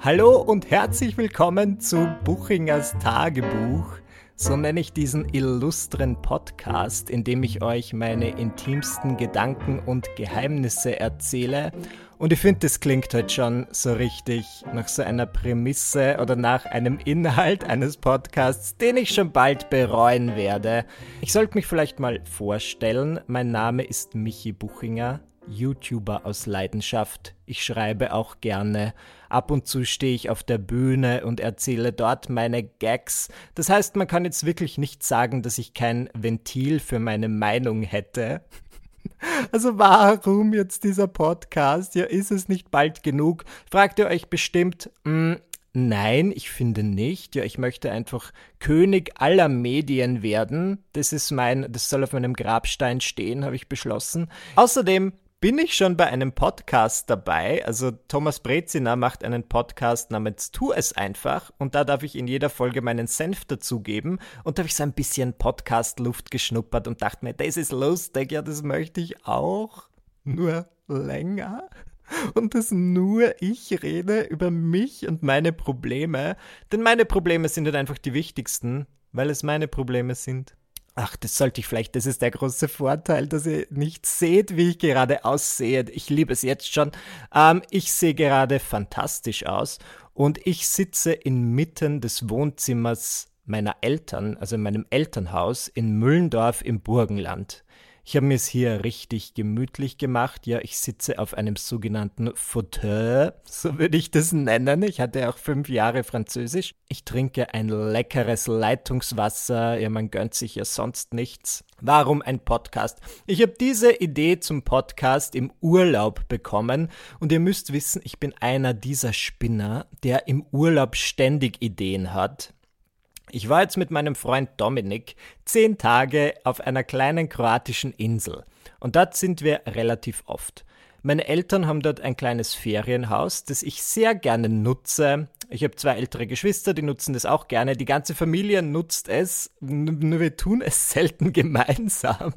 Hallo und herzlich willkommen zu Buchingers Tagebuch. So nenne ich diesen illustren Podcast, in dem ich euch meine intimsten Gedanken und Geheimnisse erzähle. Und ich finde, das klingt halt schon so richtig nach so einer Prämisse oder nach einem Inhalt eines Podcasts, den ich schon bald bereuen werde. Ich sollte mich vielleicht mal vorstellen. Mein Name ist Michi Buchinger. YouTuber aus Leidenschaft. Ich schreibe auch gerne. Ab und zu stehe ich auf der Bühne und erzähle dort meine Gags. Das heißt, man kann jetzt wirklich nicht sagen, dass ich kein Ventil für meine Meinung hätte. Also warum jetzt dieser Podcast? Ja, ist es nicht bald genug? Fragt ihr euch bestimmt, mh, hm, Nein, ich finde nicht. Ja, ich möchte einfach König aller Medien werden. Das ist mein, das soll auf meinem Grabstein stehen, habe ich beschlossen. Außerdem bin ich schon bei einem Podcast dabei. Also Thomas Brezina macht einen Podcast namens Tu es einfach und da darf ich in jeder Folge meinen Senf dazugeben und da habe ich so ein bisschen Podcast-Luft geschnuppert und dachte mir, das ist lustig, ja, das möchte ich auch. Nur länger. Und dass nur ich rede über mich und meine Probleme. Denn meine Probleme sind halt einfach die wichtigsten, weil es meine Probleme sind. Ach, das sollte ich vielleicht, das ist der große Vorteil, dass ihr nicht seht, wie ich gerade aussehe. Ich liebe es jetzt schon. Ähm, ich sehe gerade fantastisch aus und ich sitze inmitten des Wohnzimmers meiner Eltern, also in meinem Elternhaus in Müllendorf im Burgenland. Ich habe mir es hier richtig gemütlich gemacht. Ja, ich sitze auf einem sogenannten Fauteuil, so würde ich das nennen. Ich hatte auch fünf Jahre Französisch. Ich trinke ein leckeres Leitungswasser. Ja, man gönnt sich ja sonst nichts. Warum ein Podcast? Ich habe diese Idee zum Podcast im Urlaub bekommen und ihr müsst wissen, ich bin einer dieser Spinner, der im Urlaub ständig Ideen hat. Ich war jetzt mit meinem Freund Dominik zehn Tage auf einer kleinen kroatischen Insel und dort sind wir relativ oft. Meine Eltern haben dort ein kleines Ferienhaus, das ich sehr gerne nutze, ich habe zwei ältere Geschwister, die nutzen das auch gerne. Die ganze Familie nutzt es, nur wir tun es selten gemeinsam,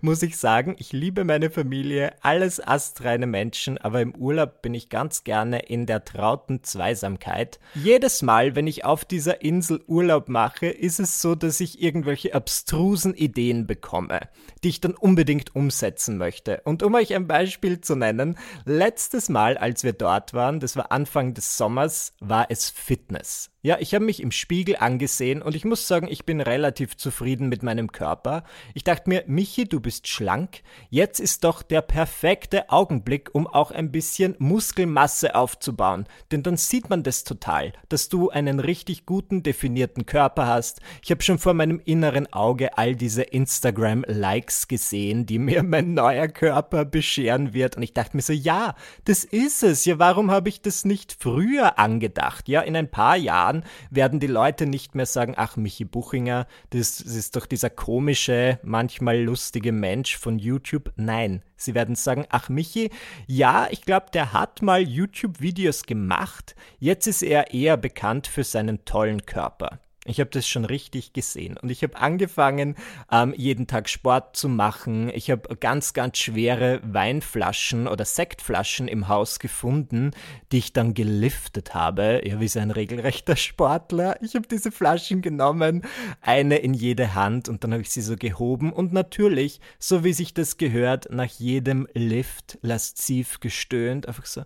muss ich sagen. Ich liebe meine Familie, alles astreine Menschen, aber im Urlaub bin ich ganz gerne in der trauten Zweisamkeit. Jedes Mal, wenn ich auf dieser Insel Urlaub mache, ist es so, dass ich irgendwelche abstrusen Ideen bekomme, die ich dann unbedingt umsetzen möchte. Und um euch ein Beispiel zu nennen, letztes Mal, als wir dort waren, das war Anfang des Sommers, war es Fitness. Ja, ich habe mich im Spiegel angesehen und ich muss sagen, ich bin relativ zufrieden mit meinem Körper. Ich dachte mir, Michi, du bist schlank. Jetzt ist doch der perfekte Augenblick, um auch ein bisschen Muskelmasse aufzubauen. Denn dann sieht man das total, dass du einen richtig guten, definierten Körper hast. Ich habe schon vor meinem inneren Auge all diese Instagram-Likes gesehen, die mir mein neuer Körper bescheren wird. Und ich dachte mir so, ja, das ist es. Ja, warum habe ich das nicht früher angedacht? Ja, in ein paar Jahren Jahren werden die Leute nicht mehr sagen, ach, Michi Buchinger, das, das ist doch dieser komische, manchmal lustige Mensch von YouTube. Nein, sie werden sagen, ach, Michi, ja, ich glaube, der hat mal YouTube-Videos gemacht, jetzt ist er eher bekannt für seinen tollen Körper. Ich habe das schon richtig gesehen und ich habe angefangen, ähm, jeden Tag Sport zu machen. Ich habe ganz, ganz schwere Weinflaschen oder Sektflaschen im Haus gefunden, die ich dann geliftet habe. Ja, wie so ein regelrechter Sportler. Ich habe diese Flaschen genommen, eine in jede Hand und dann habe ich sie so gehoben und natürlich, so wie sich das gehört, nach jedem Lift lasziv gestöhnt, einfach so.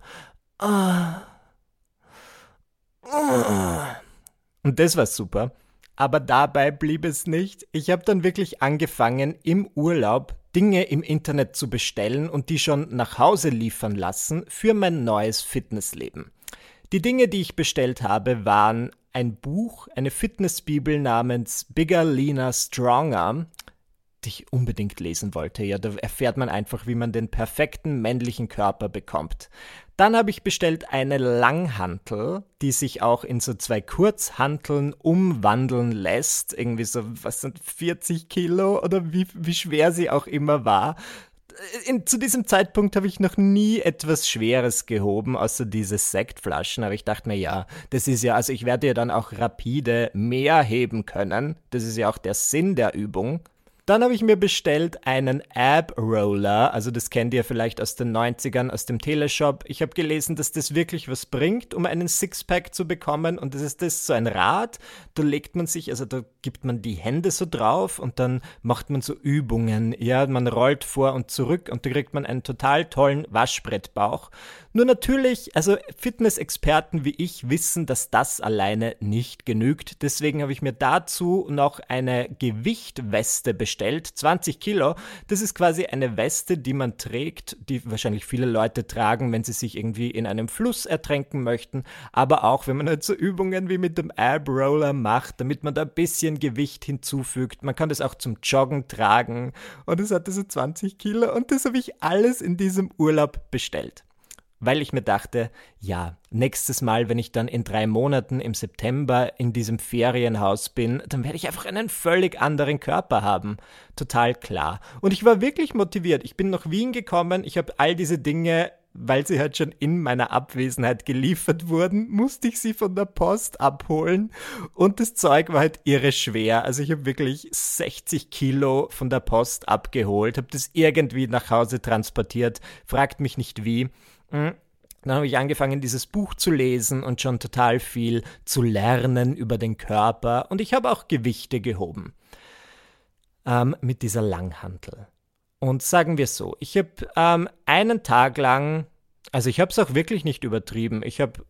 Ah. Ah. Und das war super. Aber dabei blieb es nicht. Ich habe dann wirklich angefangen, im Urlaub Dinge im Internet zu bestellen und die schon nach Hause liefern lassen für mein neues Fitnessleben. Die Dinge, die ich bestellt habe, waren ein Buch, eine Fitnessbibel namens Bigger, Leaner, Stronger, die ich unbedingt lesen wollte. Ja, da erfährt man einfach, wie man den perfekten männlichen Körper bekommt. Dann habe ich bestellt eine Langhantel, die sich auch in so zwei Kurzhanteln umwandeln lässt. Irgendwie so, was sind 40 Kilo oder wie, wie schwer sie auch immer war. In, zu diesem Zeitpunkt habe ich noch nie etwas Schweres gehoben, außer diese Sektflaschen. Aber ich dachte mir, ja, das ist ja, also ich werde ja dann auch rapide mehr heben können. Das ist ja auch der Sinn der Übung. Dann habe ich mir bestellt einen Ab Roller, also das kennt ihr vielleicht aus den 90ern, aus dem Teleshop. Ich habe gelesen, dass das wirklich was bringt, um einen Sixpack zu bekommen und das ist das so ein Rad, da legt man sich, also da gibt man die Hände so drauf und dann macht man so Übungen, ja, man rollt vor und zurück und da kriegt man einen total tollen Waschbrettbauch. Nur natürlich, also Fitnessexperten wie ich wissen, dass das alleine nicht genügt. Deswegen habe ich mir dazu noch eine Gewichtweste bestellt, 20 Kilo. Das ist quasi eine Weste, die man trägt, die wahrscheinlich viele Leute tragen, wenn sie sich irgendwie in einem Fluss ertränken möchten, aber auch wenn man halt so Übungen wie mit dem Ab Roller macht, damit man da ein bisschen Gewicht hinzufügt. Man kann das auch zum Joggen tragen und es hatte so 20 Kilo und das habe ich alles in diesem Urlaub bestellt weil ich mir dachte, ja, nächstes Mal, wenn ich dann in drei Monaten im September in diesem Ferienhaus bin, dann werde ich einfach einen völlig anderen Körper haben. Total klar. Und ich war wirklich motiviert. Ich bin nach Wien gekommen, ich habe all diese Dinge weil sie halt schon in meiner Abwesenheit geliefert wurden, musste ich sie von der Post abholen und das Zeug war halt irre schwer. Also ich habe wirklich 60 Kilo von der Post abgeholt, habe das irgendwie nach Hause transportiert, fragt mich nicht wie. Mhm. Dann habe ich angefangen, dieses Buch zu lesen und schon total viel zu lernen über den Körper. Und ich habe auch Gewichte gehoben ähm, mit dieser Langhantel. Und sagen wir so, ich habe ähm, einen Tag lang, also ich habe es auch wirklich nicht übertrieben, ich habe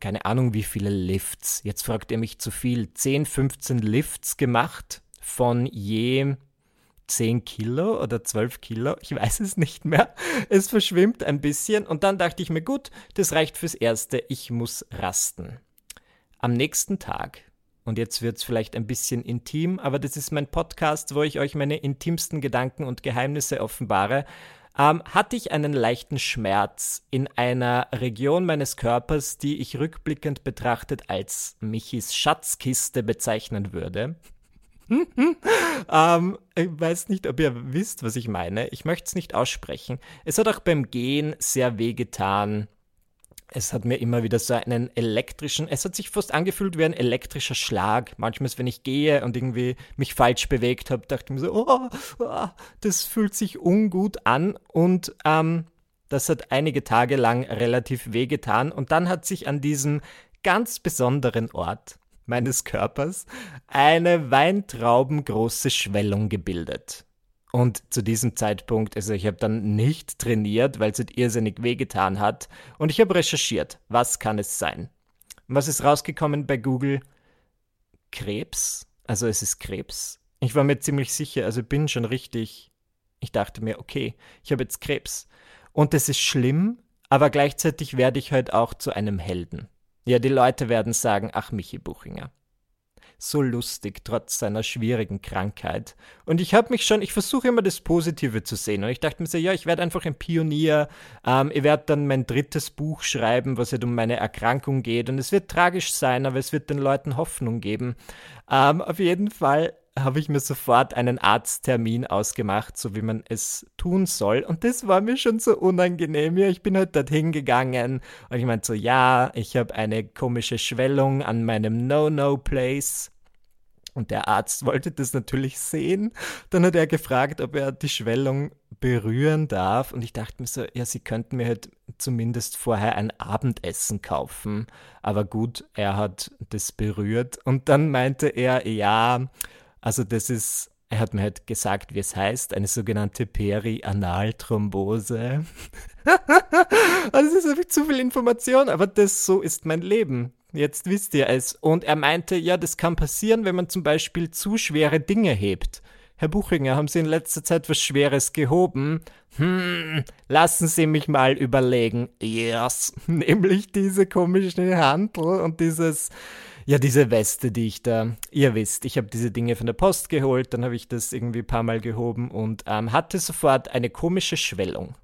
keine Ahnung wie viele Lifts, jetzt fragt ihr mich zu viel, 10, 15 Lifts gemacht von je 10 Kilo oder 12 Kilo, ich weiß es nicht mehr. Es verschwimmt ein bisschen und dann dachte ich mir, gut, das reicht fürs Erste, ich muss rasten. Am nächsten Tag, und jetzt wird es vielleicht ein bisschen intim, aber das ist mein Podcast, wo ich euch meine intimsten Gedanken und Geheimnisse offenbare, ähm, hatte ich einen leichten Schmerz in einer Region meines Körpers, die ich rückblickend betrachtet als Michis Schatzkiste bezeichnen würde. ähm, ich weiß nicht, ob ihr wisst, was ich meine. Ich möchte es nicht aussprechen. Es hat auch beim Gehen sehr weh getan. Es hat mir immer wieder so einen elektrischen, es hat sich fast angefühlt wie ein elektrischer Schlag. Manchmal, wenn ich gehe und irgendwie mich falsch bewegt habe, dachte ich mir so, oh, oh, das fühlt sich ungut an und ähm, das hat einige Tage lang relativ weh getan und dann hat sich an diesem ganz besonderen Ort meines Körpers eine weintraubengroße Schwellung gebildet. Und zu diesem Zeitpunkt, also ich habe dann nicht trainiert, weil es halt irrsinnig wehgetan hat. Und ich habe recherchiert, was kann es sein? was ist rausgekommen bei Google? Krebs. Also es ist Krebs. Ich war mir ziemlich sicher, also bin schon richtig. Ich dachte mir, okay, ich habe jetzt Krebs. Und es ist schlimm, aber gleichzeitig werde ich halt auch zu einem Helden. Ja, die Leute werden sagen, ach Michi Buchinger. So lustig, trotz seiner schwierigen Krankheit. Und ich habe mich schon, ich versuche immer das Positive zu sehen. Und ich dachte mir so, ja, ich werde einfach ein Pionier. Ähm, ich werde dann mein drittes Buch schreiben, was halt um meine Erkrankung geht. Und es wird tragisch sein, aber es wird den Leuten Hoffnung geben. Ähm, auf jeden Fall habe ich mir sofort einen Arzttermin ausgemacht, so wie man es tun soll. Und das war mir schon so unangenehm. Ja, ich bin halt dorthin gegangen und ich meinte so, ja, ich habe eine komische Schwellung an meinem No-No-Place. Und der Arzt wollte das natürlich sehen. Dann hat er gefragt, ob er die Schwellung berühren darf. Und ich dachte mir so, ja, sie könnten mir halt zumindest vorher ein Abendessen kaufen. Aber gut, er hat das berührt. Und dann meinte er, ja, also das ist, er hat mir halt gesagt, wie es heißt, eine sogenannte Perianalthrombose. also es ist einfach zu viel Information, aber das so ist mein Leben. Jetzt wisst ihr es. Und er meinte, ja, das kann passieren, wenn man zum Beispiel zu schwere Dinge hebt. Herr Buchinger, haben Sie in letzter Zeit was Schweres gehoben? Hm, lassen Sie mich mal überlegen. Yes, nämlich diese komische Handel und dieses ja, diese Weste, die ich da, ihr wisst, ich habe diese Dinge von der Post geholt, dann habe ich das irgendwie ein paar Mal gehoben und ähm, hatte sofort eine komische Schwellung.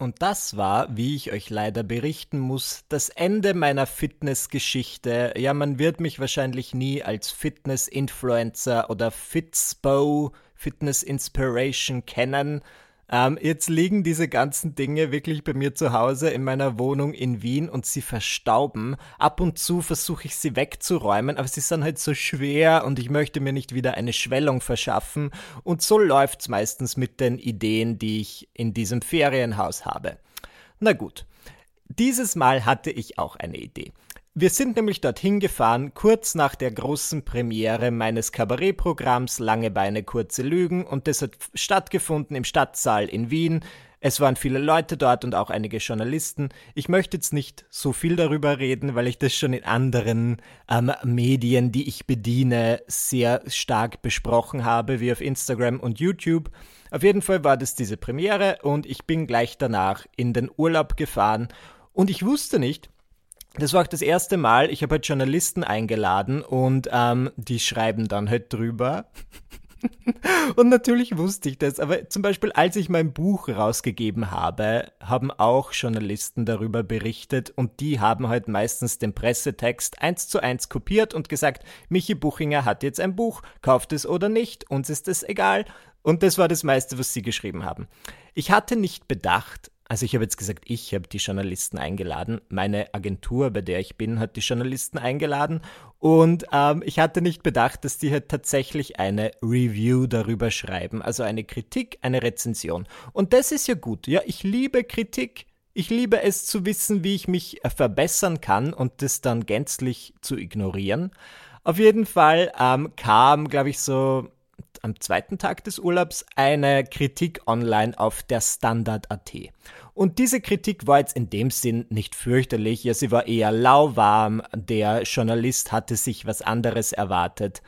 Und das war, wie ich euch leider berichten muss, das Ende meiner Fitnessgeschichte. Ja, man wird mich wahrscheinlich nie als Fitness-Influencer oder Fitspo, Fitness Inspiration kennen. Ähm, jetzt liegen diese ganzen Dinge wirklich bei mir zu Hause in meiner Wohnung in Wien und sie verstauben. Ab und zu versuche ich sie wegzuräumen, aber sie sind halt so schwer und ich möchte mir nicht wieder eine Schwellung verschaffen. Und so läuft's meistens mit den Ideen, die ich in diesem Ferienhaus habe. Na gut. Dieses Mal hatte ich auch eine Idee. Wir sind nämlich dorthin gefahren, kurz nach der großen Premiere meines Kabarettprogramms Lange Beine, kurze Lügen und das hat stattgefunden im Stadtsaal in Wien. Es waren viele Leute dort und auch einige Journalisten. Ich möchte jetzt nicht so viel darüber reden, weil ich das schon in anderen ähm, Medien, die ich bediene, sehr stark besprochen habe, wie auf Instagram und YouTube. Auf jeden Fall war das diese Premiere und ich bin gleich danach in den Urlaub gefahren und ich wusste nicht, das war auch das erste Mal, ich habe halt Journalisten eingeladen und ähm, die schreiben dann halt drüber. und natürlich wusste ich das, aber zum Beispiel, als ich mein Buch rausgegeben habe, haben auch Journalisten darüber berichtet und die haben halt meistens den Pressetext eins zu eins kopiert und gesagt, Michi Buchinger hat jetzt ein Buch, kauft es oder nicht, uns ist es egal. Und das war das meiste, was sie geschrieben haben. Ich hatte nicht bedacht, also ich habe jetzt gesagt, ich habe die Journalisten eingeladen. Meine Agentur, bei der ich bin, hat die Journalisten eingeladen. Und ähm, ich hatte nicht bedacht, dass die halt tatsächlich eine Review darüber schreiben. Also eine Kritik, eine Rezension. Und das ist ja gut. Ja, ich liebe Kritik. Ich liebe es zu wissen, wie ich mich äh, verbessern kann und das dann gänzlich zu ignorieren. Auf jeden Fall ähm, kam, glaube ich, so am zweiten Tag des Urlaubs eine Kritik online auf der Standard.at. Und diese Kritik war jetzt in dem Sinn nicht fürchterlich, ja, sie war eher lauwarm, der Journalist hatte sich was anderes erwartet.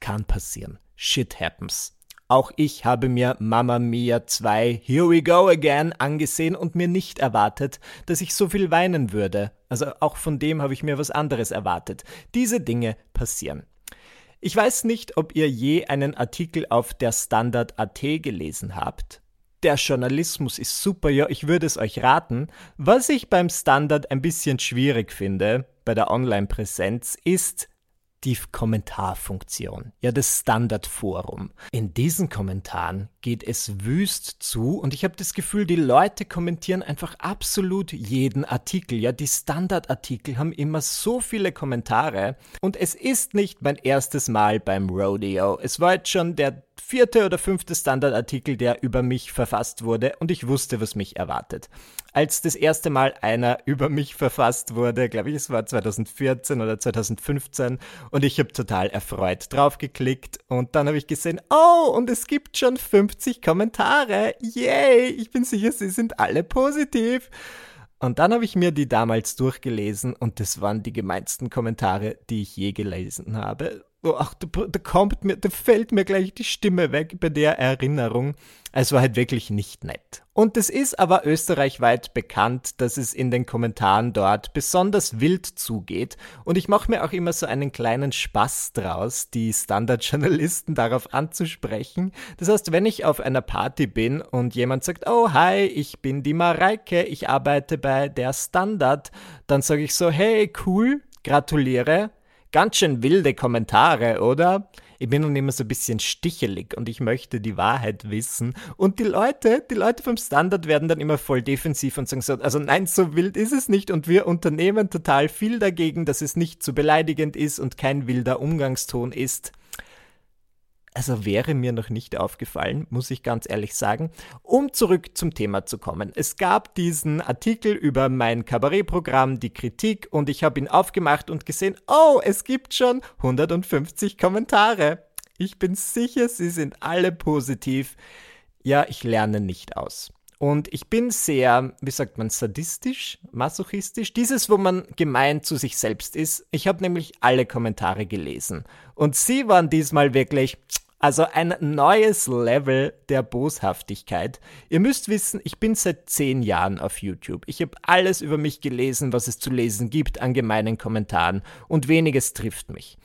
Kann passieren. Shit happens. Auch ich habe mir Mamma Mia 2 Here We Go Again angesehen und mir nicht erwartet, dass ich so viel weinen würde. Also auch von dem habe ich mir was anderes erwartet. Diese Dinge passieren. Ich weiß nicht, ob ihr je einen Artikel auf der Standard.at gelesen habt. Der Journalismus ist super, ja, ich würde es euch raten. Was ich beim Standard ein bisschen schwierig finde, bei der Online-Präsenz, ist, die Kommentarfunktion, ja das Standardforum. In diesen Kommentaren geht es wüst zu und ich habe das Gefühl, die Leute kommentieren einfach absolut jeden Artikel. Ja, die Standardartikel haben immer so viele Kommentare und es ist nicht mein erstes Mal beim Rodeo. Es war jetzt schon der vierte oder fünfte Standardartikel, der über mich verfasst wurde und ich wusste, was mich erwartet. Als das erste Mal einer über mich verfasst wurde, glaube ich, es war 2014 oder 2015 und ich habe total erfreut draufgeklickt und dann habe ich gesehen, oh, und es gibt schon 50 Kommentare. Yay, ich bin sicher, sie sind alle positiv. Und dann habe ich mir die damals durchgelesen und das waren die gemeinsten Kommentare, die ich je gelesen habe. Oh, ach, da, da kommt mir, da fällt mir gleich die Stimme weg bei der Erinnerung. Es war halt wirklich nicht nett. Und es ist aber österreichweit bekannt, dass es in den Kommentaren dort besonders wild zugeht. Und ich mache mir auch immer so einen kleinen Spaß draus, die Standardjournalisten darauf anzusprechen. Das heißt, wenn ich auf einer Party bin und jemand sagt, oh hi, ich bin die Mareike, ich arbeite bei der Standard, dann sage ich so, hey, cool, gratuliere, Ganz schön wilde Kommentare, oder? Ich bin nun immer so ein bisschen stichelig und ich möchte die Wahrheit wissen. Und die Leute, die Leute vom Standard werden dann immer voll defensiv und sagen so, also nein, so wild ist es nicht und wir unternehmen total viel dagegen, dass es nicht zu beleidigend ist und kein wilder Umgangston ist. Also wäre mir noch nicht aufgefallen, muss ich ganz ehrlich sagen. Um zurück zum Thema zu kommen. Es gab diesen Artikel über mein Kabarettprogramm, die Kritik, und ich habe ihn aufgemacht und gesehen, oh, es gibt schon 150 Kommentare. Ich bin sicher, sie sind alle positiv. Ja, ich lerne nicht aus. Und ich bin sehr, wie sagt man, sadistisch, masochistisch. Dieses, wo man gemein zu sich selbst ist. Ich habe nämlich alle Kommentare gelesen. Und sie waren diesmal wirklich also ein neues Level der Boshaftigkeit. Ihr müsst wissen, ich bin seit zehn Jahren auf YouTube. Ich habe alles über mich gelesen, was es zu lesen gibt an gemeinen Kommentaren und weniges trifft mich.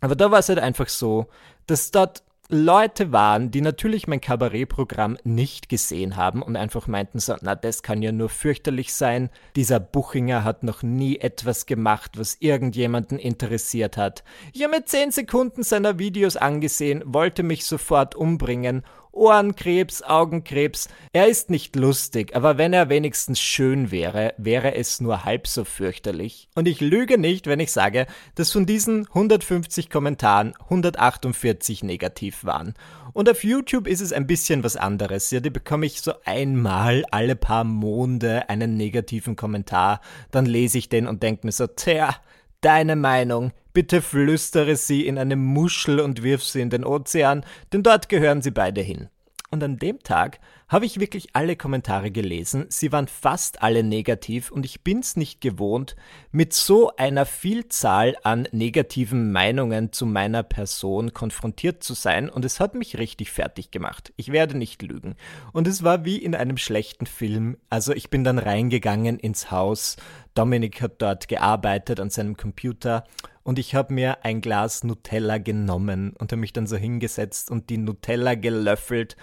Aber da war es halt einfach so, dass dort Leute waren, die natürlich mein Kabarettprogramm nicht gesehen haben und einfach meinten so, na, das kann ja nur fürchterlich sein. Dieser Buchinger hat noch nie etwas gemacht, was irgendjemanden interessiert hat. Ich habe mir zehn Sekunden seiner Videos angesehen, wollte mich sofort umbringen Ohrenkrebs, Augenkrebs. Er ist nicht lustig, aber wenn er wenigstens schön wäre, wäre es nur halb so fürchterlich. Und ich lüge nicht, wenn ich sage, dass von diesen 150 Kommentaren 148 negativ waren. Und auf YouTube ist es ein bisschen was anderes. Ja, da bekomme ich so einmal alle paar Monde einen negativen Kommentar. Dann lese ich den und denke mir so, tja, deine Meinung. Bitte flüstere sie in eine Muschel und wirf sie in den Ozean, denn dort gehören sie beide hin. Und an dem Tag habe ich wirklich alle Kommentare gelesen. Sie waren fast alle negativ und ich bin's nicht gewohnt, mit so einer Vielzahl an negativen Meinungen zu meiner Person konfrontiert zu sein und es hat mich richtig fertig gemacht. Ich werde nicht lügen. Und es war wie in einem schlechten Film. Also ich bin dann reingegangen ins Haus. Dominik hat dort gearbeitet an seinem Computer und ich habe mir ein Glas Nutella genommen und habe mich dann so hingesetzt und die Nutella gelöffelt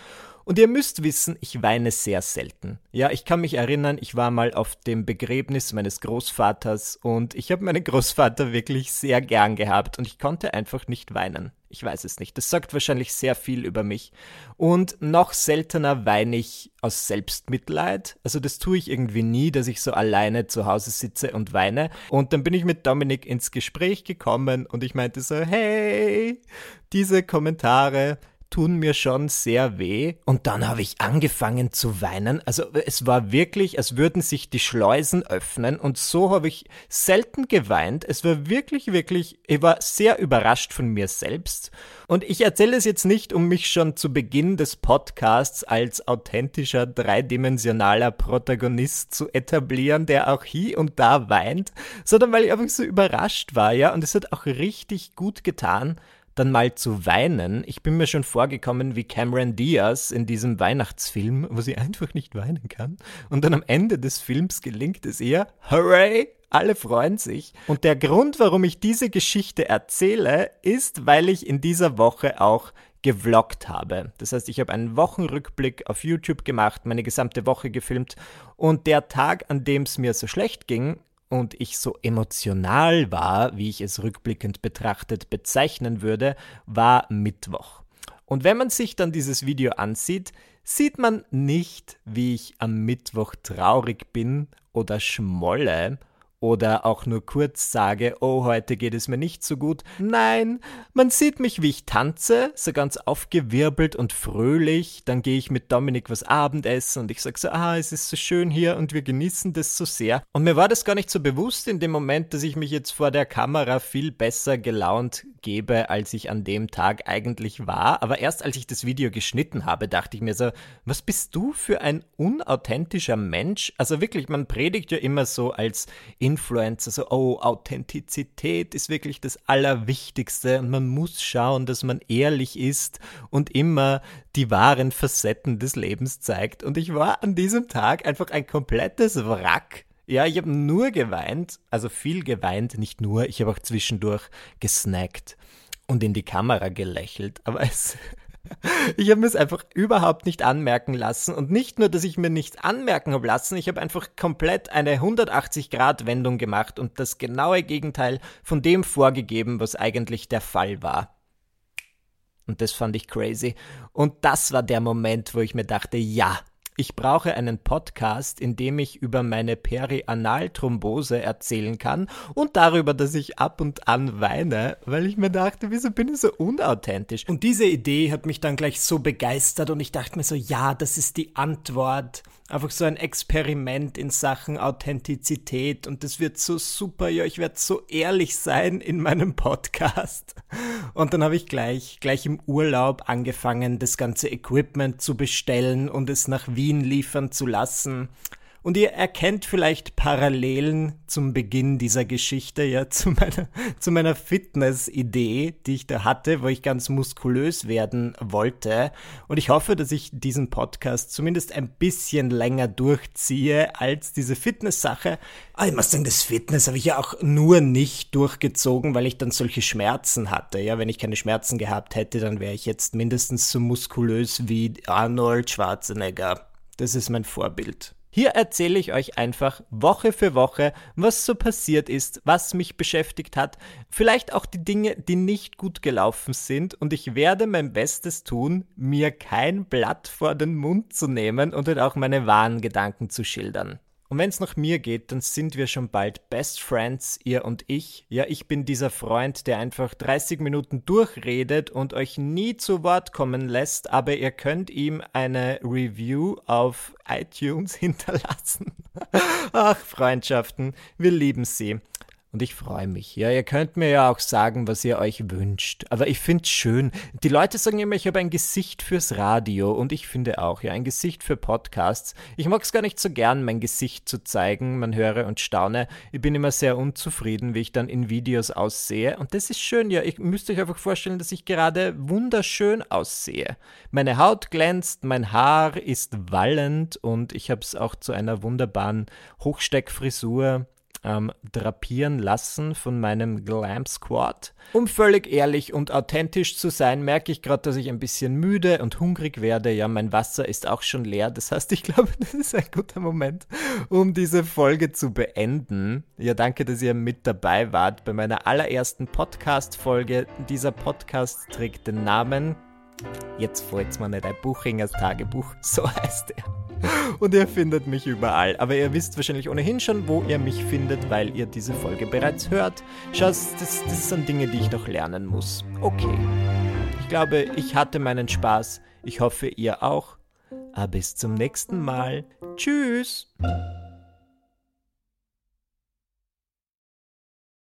und ihr müsst wissen, ich weine sehr selten. Ja, ich kann mich erinnern, ich war mal auf dem Begräbnis meines Großvaters und ich habe meinen Großvater wirklich sehr gern gehabt und ich konnte einfach nicht weinen. Ich weiß es nicht. Das sagt wahrscheinlich sehr viel über mich. Und noch seltener weine ich aus Selbstmitleid. Also das tue ich irgendwie nie, dass ich so alleine zu Hause sitze und weine. Und dann bin ich mit Dominik ins Gespräch gekommen und ich meinte so, hey, diese Kommentare, tun mir schon sehr weh. Und dann habe ich angefangen zu weinen. Also es war wirklich, als würden sich die Schleusen öffnen. Und so habe ich selten geweint. Es war wirklich, wirklich, ich war sehr überrascht von mir selbst. Und ich erzähle es jetzt nicht, um mich schon zu Beginn des Podcasts als authentischer, dreidimensionaler Protagonist zu etablieren, der auch hier und da weint, sondern weil ich einfach so überrascht war, ja. Und es hat auch richtig gut getan, dann mal zu weinen. Ich bin mir schon vorgekommen wie Cameron Diaz in diesem Weihnachtsfilm, wo sie einfach nicht weinen kann. Und dann am Ende des Films gelingt es ihr. Hooray! Alle freuen sich. Und der Grund, warum ich diese Geschichte erzähle, ist, weil ich in dieser Woche auch gevloggt habe. Das heißt, ich habe einen Wochenrückblick auf YouTube gemacht, meine gesamte Woche gefilmt und der Tag, an dem es mir so schlecht ging, und ich so emotional war, wie ich es rückblickend betrachtet bezeichnen würde, war Mittwoch. Und wenn man sich dann dieses Video ansieht, sieht man nicht, wie ich am Mittwoch traurig bin oder schmolle, oder auch nur kurz sage, oh, heute geht es mir nicht so gut. Nein, man sieht mich, wie ich tanze, so ganz aufgewirbelt und fröhlich. Dann gehe ich mit Dominik was Abendessen und ich sage so, ah, es ist so schön hier und wir genießen das so sehr. Und mir war das gar nicht so bewusst in dem Moment, dass ich mich jetzt vor der Kamera viel besser gelaunt gebe, als ich an dem Tag eigentlich war. Aber erst als ich das Video geschnitten habe, dachte ich mir so, was bist du für ein unauthentischer Mensch? Also wirklich, man predigt ja immer so als Influencer so, oh, Authentizität ist wirklich das Allerwichtigste und man muss schauen, dass man ehrlich ist und immer die wahren Facetten des Lebens zeigt. Und ich war an diesem Tag einfach ein komplettes Wrack. Ja, ich habe nur geweint, also viel geweint, nicht nur, ich habe auch zwischendurch gesnackt und in die Kamera gelächelt, aber es ich habe mir es einfach überhaupt nicht anmerken lassen. Und nicht nur, dass ich mir nichts anmerken habe lassen, ich habe einfach komplett eine 180-Grad-Wendung gemacht und das genaue Gegenteil von dem vorgegeben, was eigentlich der Fall war. Und das fand ich crazy. Und das war der Moment, wo ich mir dachte, ja, ich brauche einen Podcast, in dem ich über meine Perianalthrombose erzählen kann und darüber, dass ich ab und an weine, weil ich mir dachte, wieso bin ich so unauthentisch? Und diese Idee hat mich dann gleich so begeistert und ich dachte mir so, ja, das ist die Antwort. Einfach so ein Experiment in Sachen Authentizität und das wird so super, ja, ich werde so ehrlich sein in meinem Podcast. Und dann habe ich gleich, gleich im Urlaub angefangen, das ganze Equipment zu bestellen und es nach Wien liefern zu lassen. Und ihr erkennt vielleicht Parallelen zum Beginn dieser Geschichte, ja, zu meiner, zu meiner Fitness-Idee, die ich da hatte, wo ich ganz muskulös werden wollte. Und ich hoffe, dass ich diesen Podcast zumindest ein bisschen länger durchziehe als diese Fitness-Sache. Ah, ich muss sagen, das Fitness habe ich ja auch nur nicht durchgezogen, weil ich dann solche Schmerzen hatte. Ja, wenn ich keine Schmerzen gehabt hätte, dann wäre ich jetzt mindestens so muskulös wie Arnold Schwarzenegger. Das ist mein Vorbild. Hier erzähle ich euch einfach Woche für Woche, was so passiert ist, was mich beschäftigt hat, vielleicht auch die Dinge, die nicht gut gelaufen sind und ich werde mein Bestes tun, mir kein Blatt vor den Mund zu nehmen und auch meine wahren Gedanken zu schildern. Und wenn es nach mir geht, dann sind wir schon bald Best Friends, ihr und ich. Ja, ich bin dieser Freund, der einfach 30 Minuten durchredet und euch nie zu Wort kommen lässt, aber ihr könnt ihm eine Review auf iTunes hinterlassen. Ach, Freundschaften, wir lieben sie. Und ich freue mich. Ja, ihr könnt mir ja auch sagen, was ihr euch wünscht. Aber ich finde es schön. Die Leute sagen immer, ich habe ein Gesicht fürs Radio. Und ich finde auch, ja, ein Gesicht für Podcasts. Ich mag es gar nicht so gern, mein Gesicht zu zeigen. Man höre und staune. Ich bin immer sehr unzufrieden, wie ich dann in Videos aussehe. Und das ist schön, ja. Ich müsste euch einfach vorstellen, dass ich gerade wunderschön aussehe. Meine Haut glänzt, mein Haar ist wallend und ich habe es auch zu einer wunderbaren Hochsteckfrisur ähm, drapieren lassen von meinem Glam Squad. Um völlig ehrlich und authentisch zu sein, merke ich gerade, dass ich ein bisschen müde und hungrig werde. Ja, mein Wasser ist auch schon leer. Das heißt, ich glaube, das ist ein guter Moment, um diese Folge zu beenden. Ja, danke, dass ihr mit dabei wart bei meiner allerersten Podcast-Folge. Dieser Podcast trägt den Namen Jetzt fällt's mir nicht ein Buchingers Tagebuch, so heißt er. Und ihr findet mich überall. Aber ihr wisst wahrscheinlich ohnehin schon, wo ihr mich findet, weil ihr diese Folge bereits hört. Schaut, das, das sind Dinge, die ich noch lernen muss. Okay. Ich glaube, ich hatte meinen Spaß. Ich hoffe, ihr auch. Aber bis zum nächsten Mal. Tschüss.